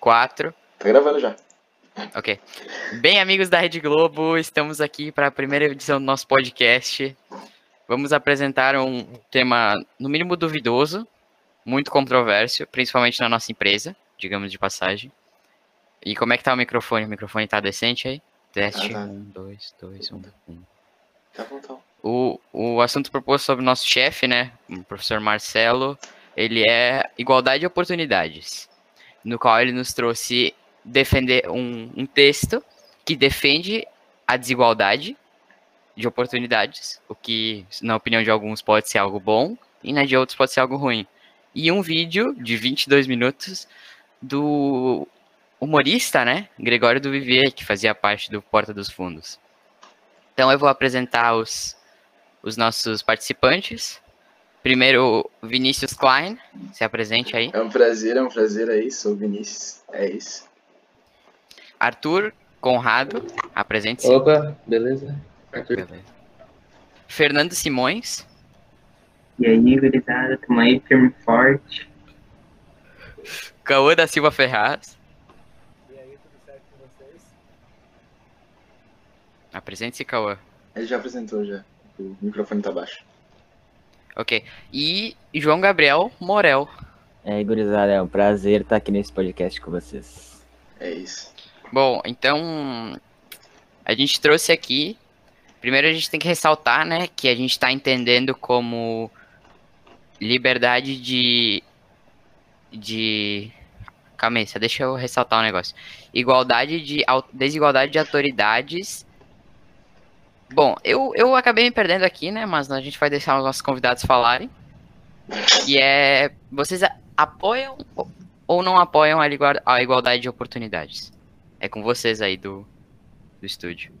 quatro. Tá gravando já. Ok. Bem, amigos da Rede Globo, estamos aqui para a primeira edição do nosso podcast. Vamos apresentar um tema, no mínimo, duvidoso, muito controverso, principalmente na nossa empresa, digamos de passagem. E como é que tá o microfone? O microfone tá decente aí? Teste, Ah, tá. um, dois, dois, um, um. Tá bom, então. O, o assunto proposto sobre o nosso chefe, né, o professor Marcelo, ele é igualdade de oportunidades, no qual ele nos trouxe defender um, um texto que defende a desigualdade de oportunidades, o que, na opinião de alguns, pode ser algo bom e na de outros pode ser algo ruim. E um vídeo de 22 minutos do humorista, né, Gregório do Vivier, que fazia parte do Porta dos Fundos. Então eu vou apresentar os, os nossos participantes. Primeiro, Vinícius Klein, se apresente aí. É um prazer, é um prazer aí. Sou o Vinícius. É isso. Arthur Conrado, apresente-se. Opa, beleza? Arthur. Beleza. Fernando Simões. E aí, gurizada, tamo aí firme e forte. Cauã da Silva Ferraz. E aí, tudo certo com vocês? Apresente-se, Cauã. Ele já apresentou já. O microfone tá baixo. Ok. E João Gabriel Morel. É, aí, gurizada, é um prazer estar aqui nesse podcast com vocês. É isso. Bom, então a gente trouxe aqui. Primeiro a gente tem que ressaltar, né, que a gente está entendendo como liberdade de de calma aí, só deixa eu ressaltar um negócio. Igualdade de desigualdade de autoridades. Bom, eu, eu acabei me perdendo aqui, né, mas a gente vai deixar os nossos convidados falarem. Que é vocês apoiam ou- não apoiam a igualdade de oportunidades? É com vocês aí do, do estúdio.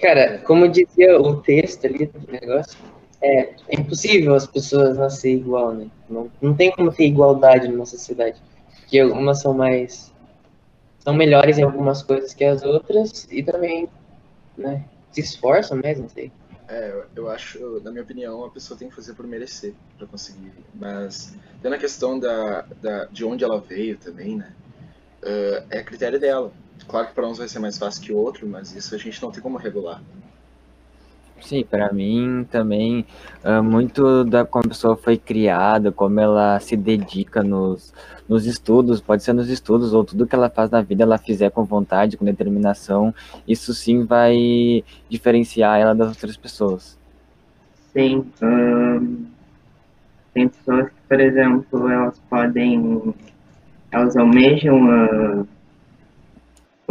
Cara, como dizia o texto ali do negócio, é, é impossível as pessoas nascerem igual, né? Não, não tem como ter igualdade numa sociedade. Porque algumas são mais. são melhores em algumas coisas que as outras e também, né? Se esforçam não sei. É, eu- acho, na minha opinião, a pessoa tem que fazer por merecer pra conseguir. Mas, tendo a questão da, da, de onde ela veio também, né? eh, é critério dela. Claro que pra uns vai ser mais fácil que outro, mas isso a gente não tem como regular. Sim, para mim também, ah, muito da como a pessoa foi criada, como ela se dedica nos, nos estudos, pode ser nos estudos, ou tudo que ela faz na vida, ela fizer com vontade, com determinação, isso sim vai diferenciar ela das outras pessoas. Sim, tem pessoas que, por exemplo, elas podem, elas almejam ah,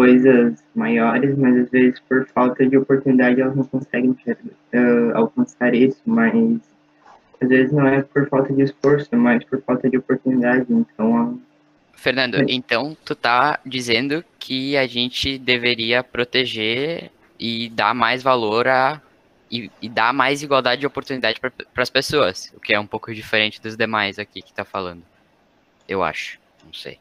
coisas maiores, mas às vezes por falta de oportunidade elas não conseguem ah, alcançar isso, mas às vezes não é por falta de esforço, é mais por falta de oportunidade, então ah, Fernando, Oi. então tu tá dizendo que a gente deveria proteger e dar mais valor a. E, e dar mais igualdade de oportunidade para as pessoas, o que é um pouco diferente dos demais aqui que tá falando. Eu acho. Não sei.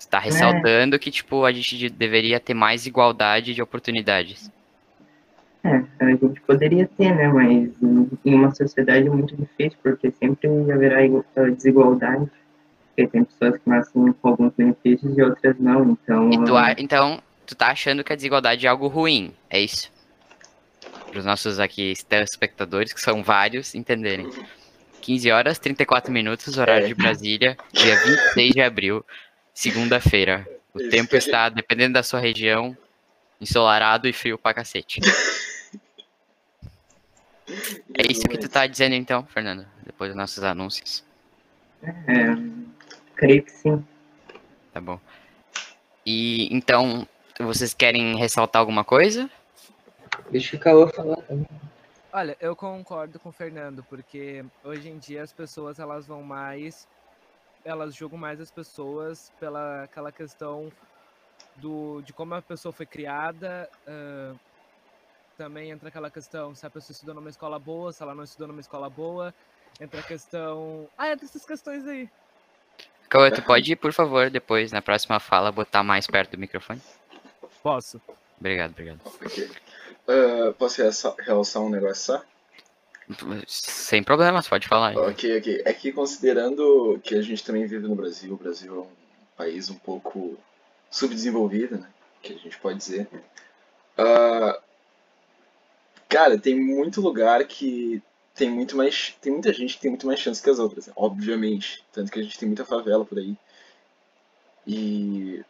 Você tá ressaltando que, tipo, a gente de- deveria ter mais igualdade de oportunidades. É, a gente poderia ter, né? Mas em uma sociedade é muito difícil, porque sempre haverá igu- desigualdade. Porque tem pessoas que nascem com alguns benefícios e outras não. Então, E tu, ah, então, tu tá achando que a desigualdade é algo ruim, é isso? Para os nossos aqui telespectadores, que são vários, entenderem. 15 horas, 34 minutos, horário É. de Brasília, dia 26 de abril, segunda-feira. O Isso tempo a gente- está, dependendo da sua região, ensolarado e frio pra cacete. É isso que tu tá dizendo então, Fernando, depois dos nossos anúncios. é, creio que sim. Tá bom. E então, vocês querem ressaltar alguma coisa? Deixa o Caô falar também. Olha, eu concordo com o Fernando, porque hoje em dia as pessoas elas vão mais, elas julgam mais as pessoas pela aquela questão do de como a pessoa foi criada. ah, também entra aquela questão se a pessoa estudou numa escola boa, se ela não estudou numa escola boa. Entra a questão. Ah, entra essas questões aí. Cauã, tu pode, por favor, depois, na próxima fala, botar mais perto do microfone? Posso. Obrigado, obrigado. Ok. Ah, posso realçar um negócio só? Sem problemas, pode falar. Ok, ok. É que considerando que a gente também vive no Brasil, o Brasil é um país um pouco subdesenvolvido, né? Que a gente pode dizer. Ah, cara, tem muito lugar que tem muito mais. Tem muita gente que tem muito mais chance que as outras, né? obviamente. Tanto que a gente tem muita favela por aí. E.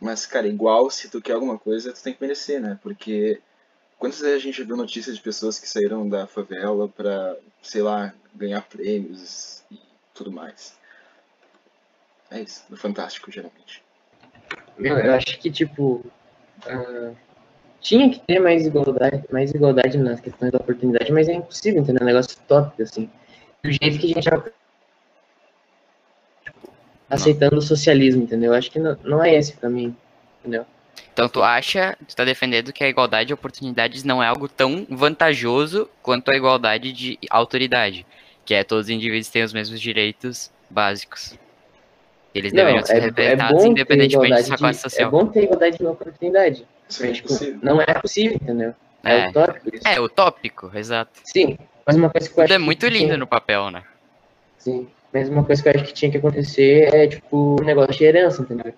Mas, cara, igual se tu quer alguma coisa, tu tem que merecer, né? Porque quantas vezes a gente viu notícias de pessoas que saíram da favela pra, sei lá, ganhar prêmios e tudo mais. É isso, no Fantástico, geralmente. Meu, eu acho que, tipo, ah, tinha que ter mais igualdade, mais igualdade nas questões da oportunidade, mas é impossível, entendeu? É um negócio tópico, assim. Do jeito que a gente tá aceitando o socialismo, entendeu? Eu acho que não, não é esse o caminho, entendeu? Então tu acha, tu tá defendendo que a igualdade de oportunidades não é algo tão vantajoso quanto a igualdade de autoridade, que é todos os indivíduos têm os mesmos direitos básicos. Eles Não, deveriam ser é, é respeitados bom ter independentemente de igualdade sua classe é social. bom ter igualdade de oportunidade. Isso é Mas, tipo, não é possível, entendeu? É, É. utópico isso. É, utópico, exato. Sim, mas uma coisa que eu acho Tudo é muito lindo tinha- no papel, né? Sim, mas uma coisa que eu acho que tinha que acontecer é, tipo, o negócio de herança, entendeu?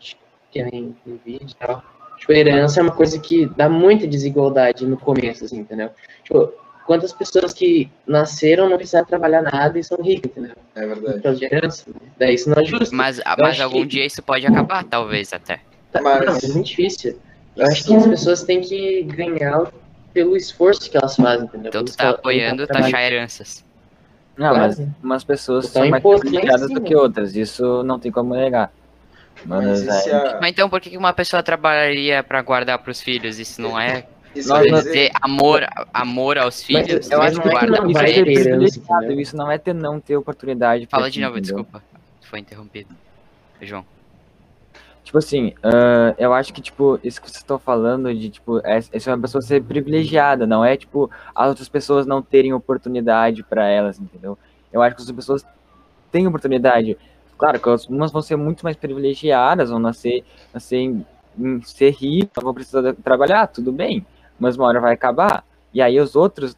Que nem no vídeo e tal. Tipo, herança é uma coisa que dá muita desigualdade no começo, assim, entendeu? Tipo, quantas pessoas que nasceram não precisaram trabalhar nada e são ricas, entendeu? É Por verdade. causa de herança. Daí isso não é justo. Mas, Eu mas algum que- dia isso pode acabar, talvez até. Tá, Mas- Não, é muito difícil. Eu acho que as pessoas têm que ganhar pelo esforço que elas fazem, entendeu? Então tu tá apoiando taxar heranças. Não, mas umas pessoas Botar são mais lá em privilegiadas do que outras, isso não tem como negar. Mas Mas, é. Mas então por que uma pessoa trabalharia pra guardar pros filhos? Isso não é Isso Nós não- dizer- ter amor, amor aos filhos? eu eu acho que que não não isso vai é ter isso não é ter não ter oportunidade. Fala de novo, entendeu? desculpa. Foi interrompido. João. Tipo assim, ah, eu acho que, tipo, isso que vocês estão falando de, tipo, é, é uma pessoa ser privilegiada, não é, tipo, as outras pessoas não terem oportunidade pra elas, entendeu? Eu acho que as pessoas têm oportunidade. Claro que algumas vão ser muito mais privilegiadas, vão nascer, nascer em, em ser ricas, vão precisar trabalhar, tudo bem, mas uma hora vai acabar. E aí os outros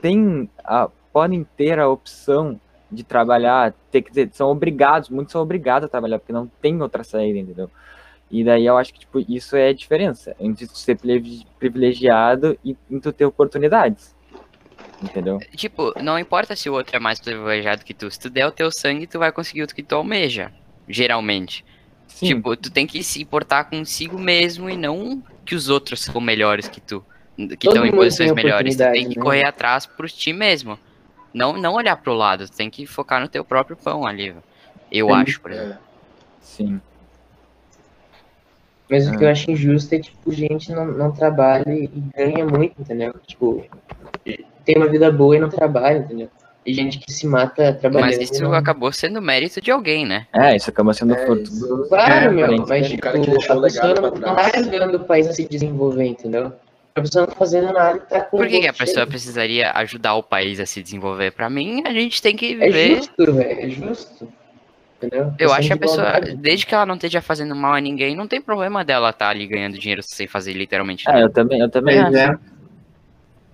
têm a, podem ter a opção de trabalhar, ter que dizer, são obrigados, muitos são obrigados a trabalhar, porque não tem outra saída, entendeu? E daí eu acho que, tipo, isso é a diferença entre ser privi- privilegiado e, e ter oportunidades. Entendeu? Tipo, não importa se o outro é mais privilegiado que tu. Se tu der o teu sangue, tu vai conseguir o que tu almeja. Geralmente. Sim, Tipo, tu tem que se importar consigo mesmo e não que os outros são melhores que tu. Que estão em posições melhores. Tu tem que né? correr atrás por ti mesmo. Não, não olhar pro lado, tu tem que focar no teu próprio pão ali. Eu Sim. acho, por exemplo. É, sim. Mas o que eu acho injusto é, tipo, gente não, não trabalha e ganha muito, entendeu? Tipo, tem uma vida boa e não trabalha, entendeu? E gente que se mata trabalhando. Mas isso não- acabou sendo mérito de alguém, né? É, isso acaba sendo É, fruto isso. do. Claro, É, meu, mas né? tipo, O cara que a pessoa não, tá ajudando o país a se desenvolver, entendeu? A pessoa não tá fazendo nada tá com Por que, que a pessoa precisaria ajudar o país a se desenvolver? Pra mim, a gente tem que É viver. justo, velho, é justo. Entendeu? Eu acho que a pessoa, desde que ela não esteja fazendo mal a ninguém, não tem problema dela estar ali ganhando dinheiro sem fazer literalmente É, nada. eu também, eu também Pois acho.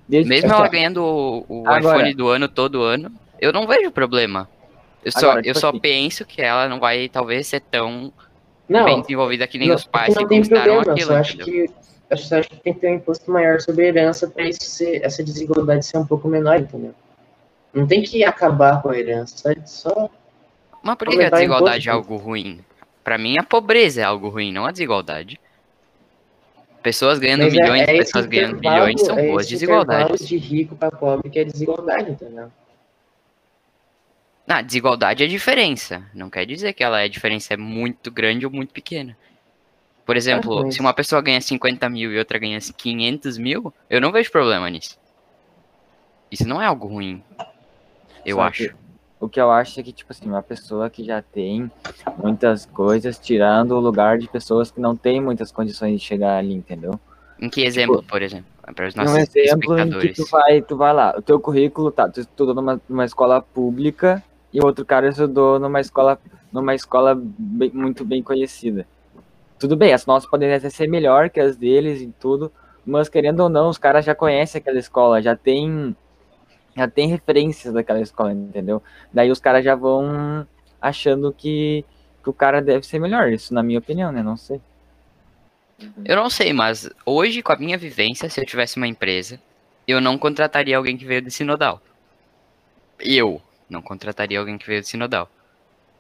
Desde- Mesmo ela ganhando o, o Agora- iPhone do ano todo ano, eu não vejo problema. Eu só, Agora, eu tipo só assim- penso que ela não vai, talvez, ser tão Não, bem desenvolvida que nem não, os pais não que conquistaram problema, aquilo, só acho que eu só acho que tem que ter um imposto maior sobre a herança ser, essa desigualdade ser um pouco menor, entendeu? Não tem que acabar com a herança, só, só Mas por que, a desigualdade é algo ruim? Pra mim, a pobreza é algo ruim, não a desigualdade. Pessoas ganhando Mas é- milhões, é esse pessoas ganhando bilhões são é boas desigualdades. de rico pra pobre que é desigualdade, entendeu? Ah, desigualdade é diferença. Não quer dizer que ela é a diferença é muito grande ou muito pequena. Por exemplo, Ah, se uma pessoa ganha 50 mil e outra ganha 500 mil, eu não vejo problema nisso. Isso não é algo ruim. Eu Só acho. O que eu acho é que, tipo assim, uma pessoa que já tem muitas coisas, tirando o lugar de pessoas que não têm muitas condições de chegar ali, entendeu? Em que exemplo, por exemplo? Para os um nossos exemplo em que tu vai, tu vai lá, o teu currículo, tá, tu estudou numa, numa escola pública e o outro cara estudou numa escola, numa escola bem- muito bem conhecida. Tudo bem, as nossas podem até ser melhor que as deles e tudo, mas querendo ou não, os caras já conhecem aquela escola, já tem já tem referências daquela escola, entendeu? Daí os caras já vão achando que, que o cara deve ser melhor. Isso na minha opinião, né? Não sei. Eu não sei, mas hoje, com a minha vivência, se eu tivesse uma empresa, eu não contrataria alguém que veio de Sinodal. Eu não contrataria alguém que veio de Sinodal.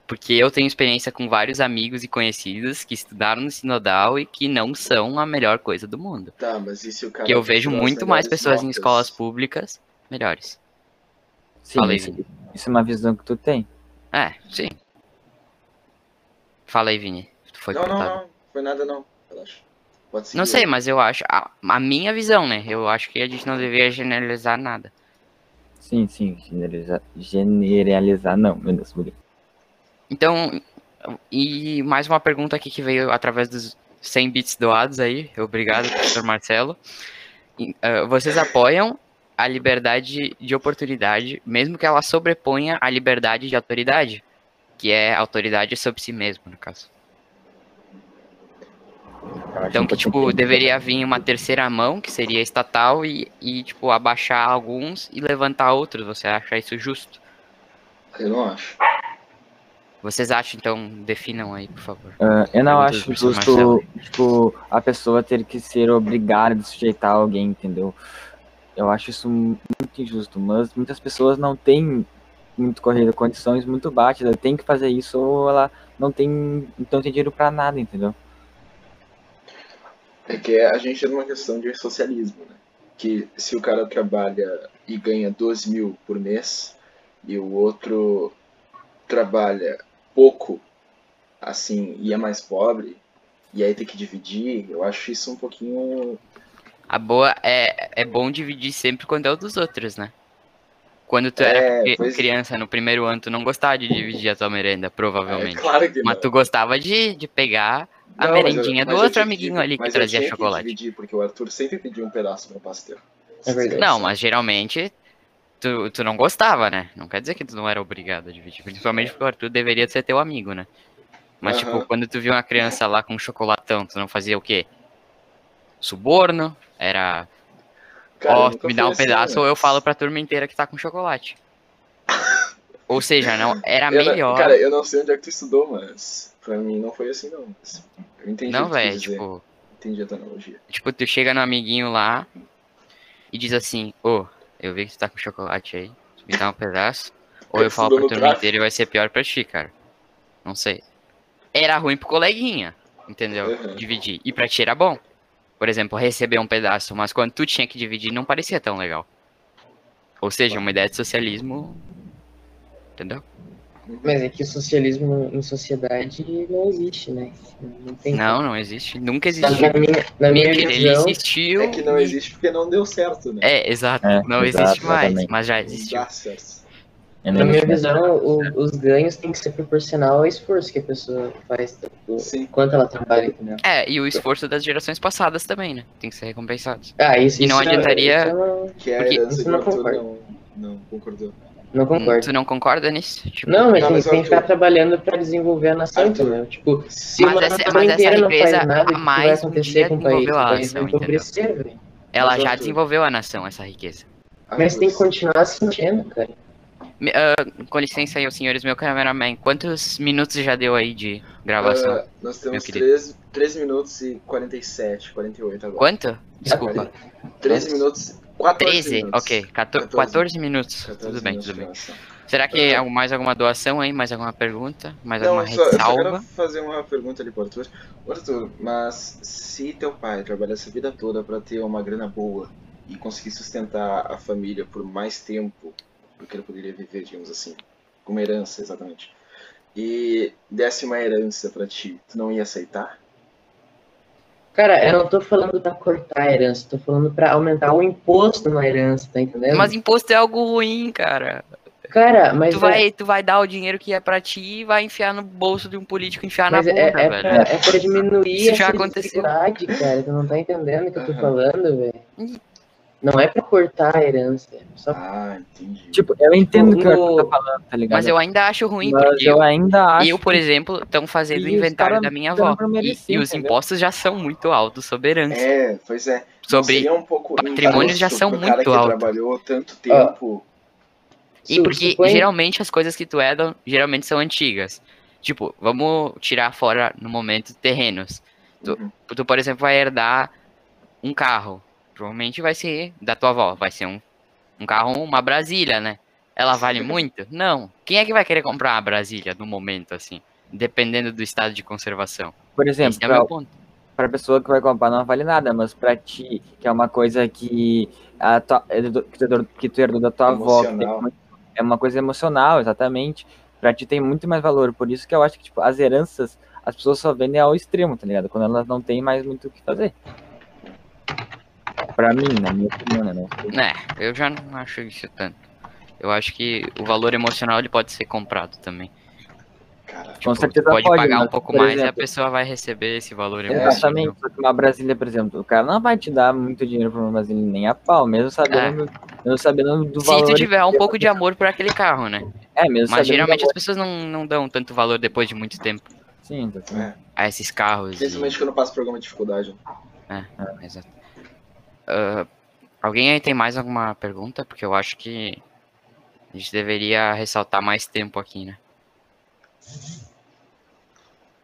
Porque eu tenho experiência com vários amigos e conhecidos que estudaram no Sinodal e que não são a melhor coisa do mundo. Tá, mas e se o cara. Que eu vejo muito mais pessoas em notas? escolas públicas melhores. Sim, Fala aí, isso, isso é uma visão que tu tem. É, sim. Fala aí, Vini. Tu foi Não, não, cortado. não. Foi nada, não. Relaxa. Não sei, mas eu acho. A, a minha visão, né? Eu acho que a gente não deveria generalizar nada. Sim, sim, generalizar, generalizar não, meu Deus, buguei. Então, e mais uma pergunta aqui que veio através dos 100 bits doados aí. Obrigado, professor Marcelo. Ah, vocês apoiam a liberdade de oportunidade, mesmo que ela sobreponha a liberdade de autoridade, que é autoridade sobre si mesmo, no caso. Então que, tipo, deveria vir uma terceira mão, que seria estatal, e, e, tipo, abaixar alguns e levantar outros. Você acha isso justo? Eu não acho. Vocês acham, então, definam aí, por favor. Ah, eu não Perguntas acho justo, Marcelo. tipo, a pessoa ter que ser obrigada a sujeitar alguém, entendeu? Eu acho isso muito injusto, mas muitas pessoas não têm muito corrida, condições muito baixas, ela tem que fazer isso ou ela não tem, não tem dinheiro pra nada, entendeu? É que a gente é numa questão de socialismo, né? Que se o cara trabalha e ganha 12 mil por mês e o outro trabalha pouco, assim, e é mais pobre, e aí tem que dividir, eu acho isso um pouquinho. A boa é, é bom dividir sempre quando é o dos outros, né? Quando tu É, era pois é. criança no primeiro ano, tu não gostava de dividir a tua merenda, É provavelmente. claro que não. Mas tu gostava de, de pegar a Não, mas eu- merendinha do outro que amiguinho ali que mas eu trazia tinha que chocolate. dividir, porque o Arthur sempre pedia um pedaço no pastel. É verdade. Não, mas geralmente tu, tu não gostava, né? Não quer dizer que tu não era obrigado a dividir. Principalmente porque o Arthur deveria ser teu amigo, né? Mas, tipo, quando tu viu uma criança lá com um chocolatão, tu não fazia o quê? Suborno? Era, Cara, ó, nunca me dá um pedaço ou eu falo pra turma inteira que tá com chocolate. ou seja, não, era Eu não- melhor. Cara, eu não sei onde é que tu estudou, mas pra mim não foi assim não. Eu entendi não, velho, tipo, Entendi a tua analogia. tipo, tu chega no amiguinho lá e diz assim, ô, eu vi que tu tá com chocolate aí, me dá um pedaço. Ou eu Tu falo pra turma inteira e vai ser pior pra ti, cara. Não sei. Era ruim pro coleguinha, entendeu? Uhum. Dividir. E pra ti era bom. Por exemplo, receber um pedaço, mas quando tu tinha que dividir não parecia tão legal. Ou seja, uma ideia de socialismo. Entendeu? Mas é que o socialismo em sociedade não existe, né? Não tem Não, não existe. Nunca Na existiu. minha, na minha ele visão, existiu. É que não existe porque não deu certo, né? É, exato. É, não exato, existe mais, exatamente. mas já Não existiu. dá certo. Eu na não minha visão, o- os ganhos têm que ser proporcional ao esforço que a pessoa faz, tanto- Sim. quanto ela trabalha, entendeu? É, e o esforço das gerações passadas também, né? Tem que ser recompensado. Ah, isso, E não isso adiantaria- não, Que é a Porque isso que o não Arthur concordo. não, não concordou. não concordo. Tu não concorda nisso? Tipo, Não, mas Não, tem, mas tem que ficar trabalhando pra desenvolver a nação, Arthur. entendeu? Tipo, se Mas uma essa- nação mas essa inteira não empresa faz nada, o que que vai mais um acontecer dia com o país? O desenvolveu a país nação, ela Mas, já Arthur, desenvolveu a nação, essa riqueza. Mas tem que continuar se mexendo, cara. Ah, com licença aí, senhores, meu cameraman, quantos minutos já deu aí de gravação? ah, nós temos querido. 13, 13 minutos e 47, 48 agora. Quanto? Desculpa. 13 minutos, 14 13? minutos. Ok, 14, 14. 14 minutos. 14 Tudo bem, tudo bem. Será que É. mais alguma doação aí? Mais alguma pergunta? Mais Não, alguma só, eu só quero ressalva? fazer uma pergunta ali pro Arthur. Arthur, mas se teu pai trabalhasse a vida toda pra ter uma grana boa e conseguir sustentar a família por mais tempo do que ele poderia viver, digamos assim, com uma herança, exatamente, e desse uma herança pra ti, tu não ia aceitar? Cara, eu não tô falando pra cortar a herança, tô falando pra aumentar o imposto na herança, tá entendendo? Mas imposto é algo ruim, cara. Cara, mas Tu é, vai, tu vai dar o dinheiro que é pra ti e vai enfiar no bolso de um político enfiar mas na é, bunda, é, velho. pra, é pra diminuir Isso já essa aconteceu. desigualdade, cara. Tu não tá entendendo o que eu tô Aham. falando, velho. Não é pra cortar a herança, é só Ah, entendi. Tipo, eu entendo o que o tá falando, tá ligado? Mas eu ainda acho ruim, Mas porque eu ainda acho eu, por que- exemplo, estão fazendo o E inventário cara da minha avó. pra E, merecer, e os impostos já são muito altos sobre herança. É, pois é. Sobre um pouco patrimônios já são pro cara muito que altos. trabalhou tanto tempo E Su- porque geralmente as coisas que tu herdam geralmente são antigas. Tipo, vamos tirar fora no momento terrenos. Tu, Uhum. tu, por exemplo, vai herdar um carro. Provavelmente vai ser da tua avó, vai ser um, um carro, uma Brasília, né? Ela vale muito? Não. Quem é que vai querer comprar uma Brasília no momento, assim? Dependendo do estado de conservação. Por exemplo, Esse é meu ponto. pra pessoa que vai comprar não vale nada, mas pra ti, que é uma coisa que, a tua- é que, tu, herdou- que tu herdou da tua avó, Emocional. muito- é uma coisa emocional, exatamente. Pra ti tem muito mais valor. Por isso que eu acho que, tipo, as heranças, as pessoas só vendem ao extremo, tá ligado? Quando elas não têm mais muito o que fazer. Pra mim, na minha opinião, né? É, eu já não acho isso tanto. Eu acho que o valor emocional ele pode ser comprado também. Cara, Com Tipo, certeza pode, pode, pagar um mas, pouco por mais e a pessoa vai receber esse valor É, emocional. Exatamente, só que uma Brasília, por exemplo, o cara não vai te dar muito dinheiro pra uma Brasília nem a pau, mesmo sabendo, mesmo sabendo do Se valor. tu tiver um pouco de amor por aquele carro, né? É, mesmo Mas geralmente as pessoas não, não dão tanto valor depois de muito tempo. Sim, exatamente. É, a esses carros. e- principalmente quando passa por alguma dificuldade. Exato. Ah, alguém aí tem mais alguma pergunta? Porque eu acho que a gente deveria ressaltar mais tempo aqui, né?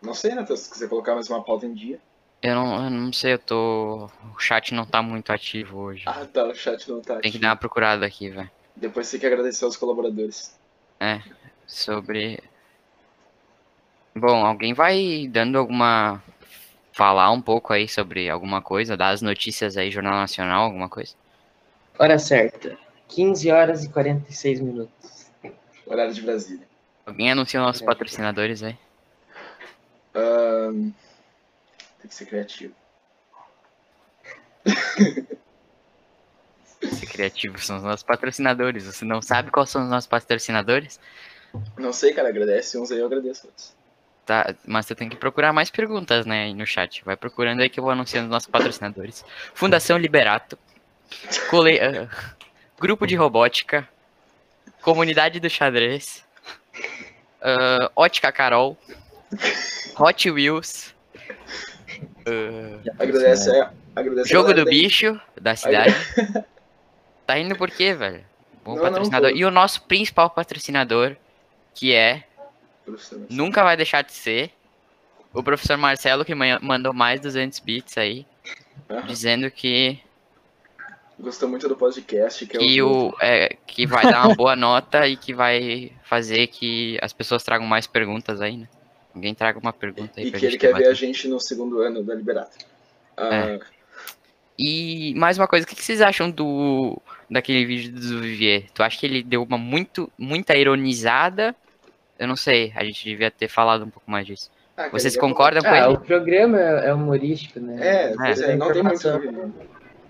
Não sei, né? Se quiser colocar mais uma pauta em dia. Eu não, eu não sei, eu tô. O chat não tá muito ativo hoje. Ah, tá. O chat não tá. Tem que ativo. dar uma procurada aqui, velho. Depois tem que agradecer aos colaboradores. Sobre. Bom, alguém vai dando alguma. Falar um pouco aí sobre alguma coisa, dar as notícias aí, Jornal Nacional, alguma coisa? Hora certa. 15 horas e 46 minutos. Horário de Brasília. Alguém anuncia nossos É. patrocinadores aí? Ahn, tem que ser criativo. Ser criativo são os nossos patrocinadores. Você não sabe quais são os nossos patrocinadores? Não sei, cara. Agradece uns aí, eu agradeço outros. Tá, mas você tem que procurar mais perguntas, né, no chat. Vai procurando aí que eu vou anunciando os nossos patrocinadores. Fundação Liberato, Cole... ah, Grupo de Robótica, Comunidade do Xadrez, ah, Ótica Carol, Hot Wheels, Agradece, é, agradece Jogo do. Bicho, da cidade. Tá indo por quê, velho? Bom Não, não, patrocinador. pô. e o nosso principal patrocinador, que é. Nunca vai deixar de ser. O professor Marcelo, que mandou mais 200 bits aí, Aham. dizendo que, Gostou muito do podcast. Que, que, é o, é, que vai dar uma boa nota e que vai fazer que as pessoas tragam mais perguntas aí, né? Alguém traga uma pergunta aí E pra que gente ele quer ver a gente no segundo ano da Liberato. Ah, É. E mais uma coisa, o que que vocês acham do daquele vídeo do Vivier? Tu acha que ele deu uma muito, muita ironizada? Eu não sei, a gente devia ter falado um pouco mais disso. ah, Vocês é concordam com Ah, ele? o programa é é humorístico, né? É, pois é, não tem muito. Informação.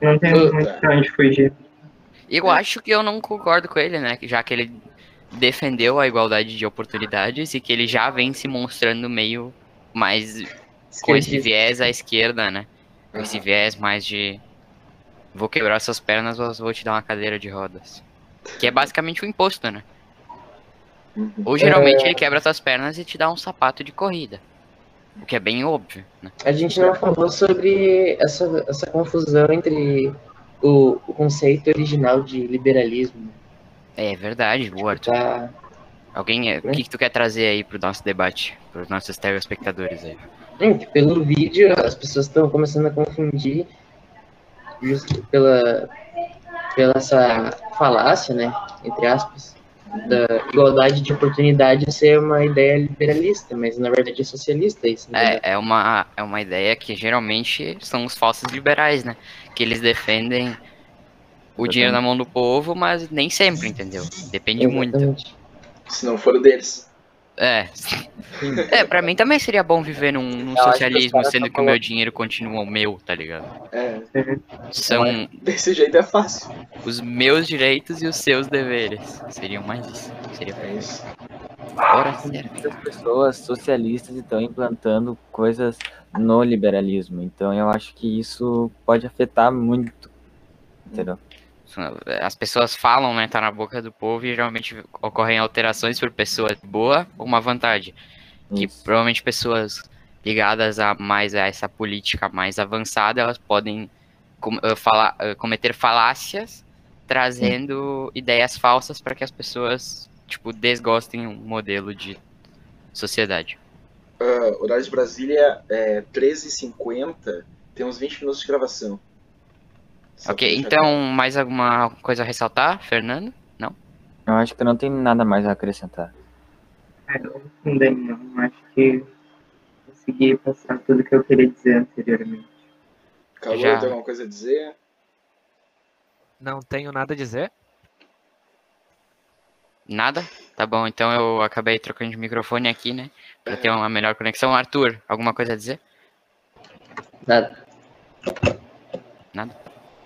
Não tem muito pra onde fugir. Eu acho que eu não concordo com ele, né? Já que ele defendeu a igualdade de oportunidades e que ele já vem se mostrando meio mais com esse viés à esquerda, né? Com esse viés mais de vou quebrar suas pernas ou vou te dar uma cadeira de rodas. Que é basicamente o imposto, né? Uhum. Ou geralmente É. ele quebra suas pernas e te dá um sapato de corrida. O que é bem óbvio, né? A gente não falou sobre essa, essa confusão entre o, o conceito original de liberalismo. É verdade, Arthur. Tá? Alguém, o que, que tu quer trazer aí pro nosso debate, pros nossos telespectadores aí? Hum, pelo vídeo as pessoas estão começando a confundir justo pela, pela essa falácia, né? Entre aspas, da igualdade de oportunidade ser uma ideia liberalista, mas na verdade é socialista isso. né? É, é uma, é uma ideia que geralmente são os falsos liberais, né? Que eles defendem o dinheiro na mão do povo, mas nem sempre, entendeu? Depende muito. Exatamente. Se não for o deles. É. É, pra mim também seria bom viver num, num que socialismo, caras sendo tão que o meu dinheiro continua o meu, tá ligado? É, São desse jeito é fácil. os meus direitos e os seus deveres. Seriam mais isso. Seria É isso. hora certa. Muitas pessoas socialistas estão implantando coisas no liberalismo. Então eu acho que isso pode afetar muito. Entendeu? As pessoas falam, né? Tá na boca do povo e geralmente ocorrem alterações por pessoa boa ou uma vantagem. Que Isso. provavelmente pessoas ligadas a mais a essa política mais avançada, elas podem com- falar, eh, cometer falácias trazendo ideias falsas para que as pessoas, tipo, desgostem um modelo de sociedade. Ah, horário de Brasília é 13h50, tem uns 20 minutos de gravação. Só ok, então mais alguma coisa a ressaltar, Fernando? Eu acho que não tem nada mais a acrescentar. É, eu também não. Acho que consegui passar tudo que eu queria dizer anteriormente. Calor, Já. tem alguma coisa a dizer? Não tenho nada a dizer. Nada? Tá bom, então eu acabei trocando de microfone aqui, né? Pra ter uma melhor conexão. Arthur, alguma coisa a dizer? Nada.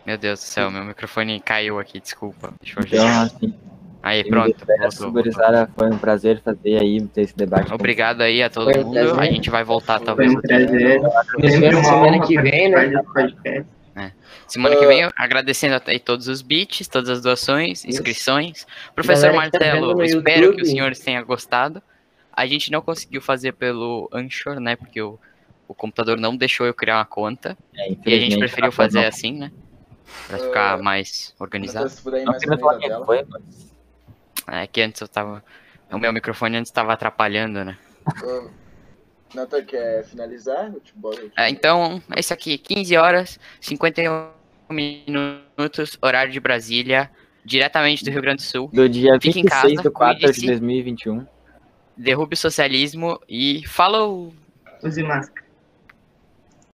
Meu Deus do céu, meu microfone caiu aqui, desculpa. Deixa eu Então, assim, Aí, pronto. voltou, foi um prazer fazer aí esse debate. Obrigado aí a todo um mundo. A prazer. gente vai voltar Foi talvez um prazer. Nos vemos semana que vem, né? Podcast. semana que Ah. vem, agradecendo aí todos os bits, todas as doações, inscrições. Professor Galera que tá espero que YouTube. os senhores tenham gostado. A gente não conseguiu fazer pelo Anchor, né? Porque o, o computador não deixou eu criar uma conta. É, E a gente preferiu fazer não. assim, né? Pra ficar Ah, mais organizado. Se puder ir Não mais falar quem tela. foi, mas É que antes eu tava. O meu microfone antes estava atrapalhando, né? Ah, Natan, quer finalizar? Eu te boto- eu te- É, então, esse aqui, 15 horas, 51 minutos, horário de Brasília, diretamente do Rio Grande do Sul. do dia Fique em 26 casa, de 4 de cuide-se. 2021. Derrube o socialismo e falou! Use máscara.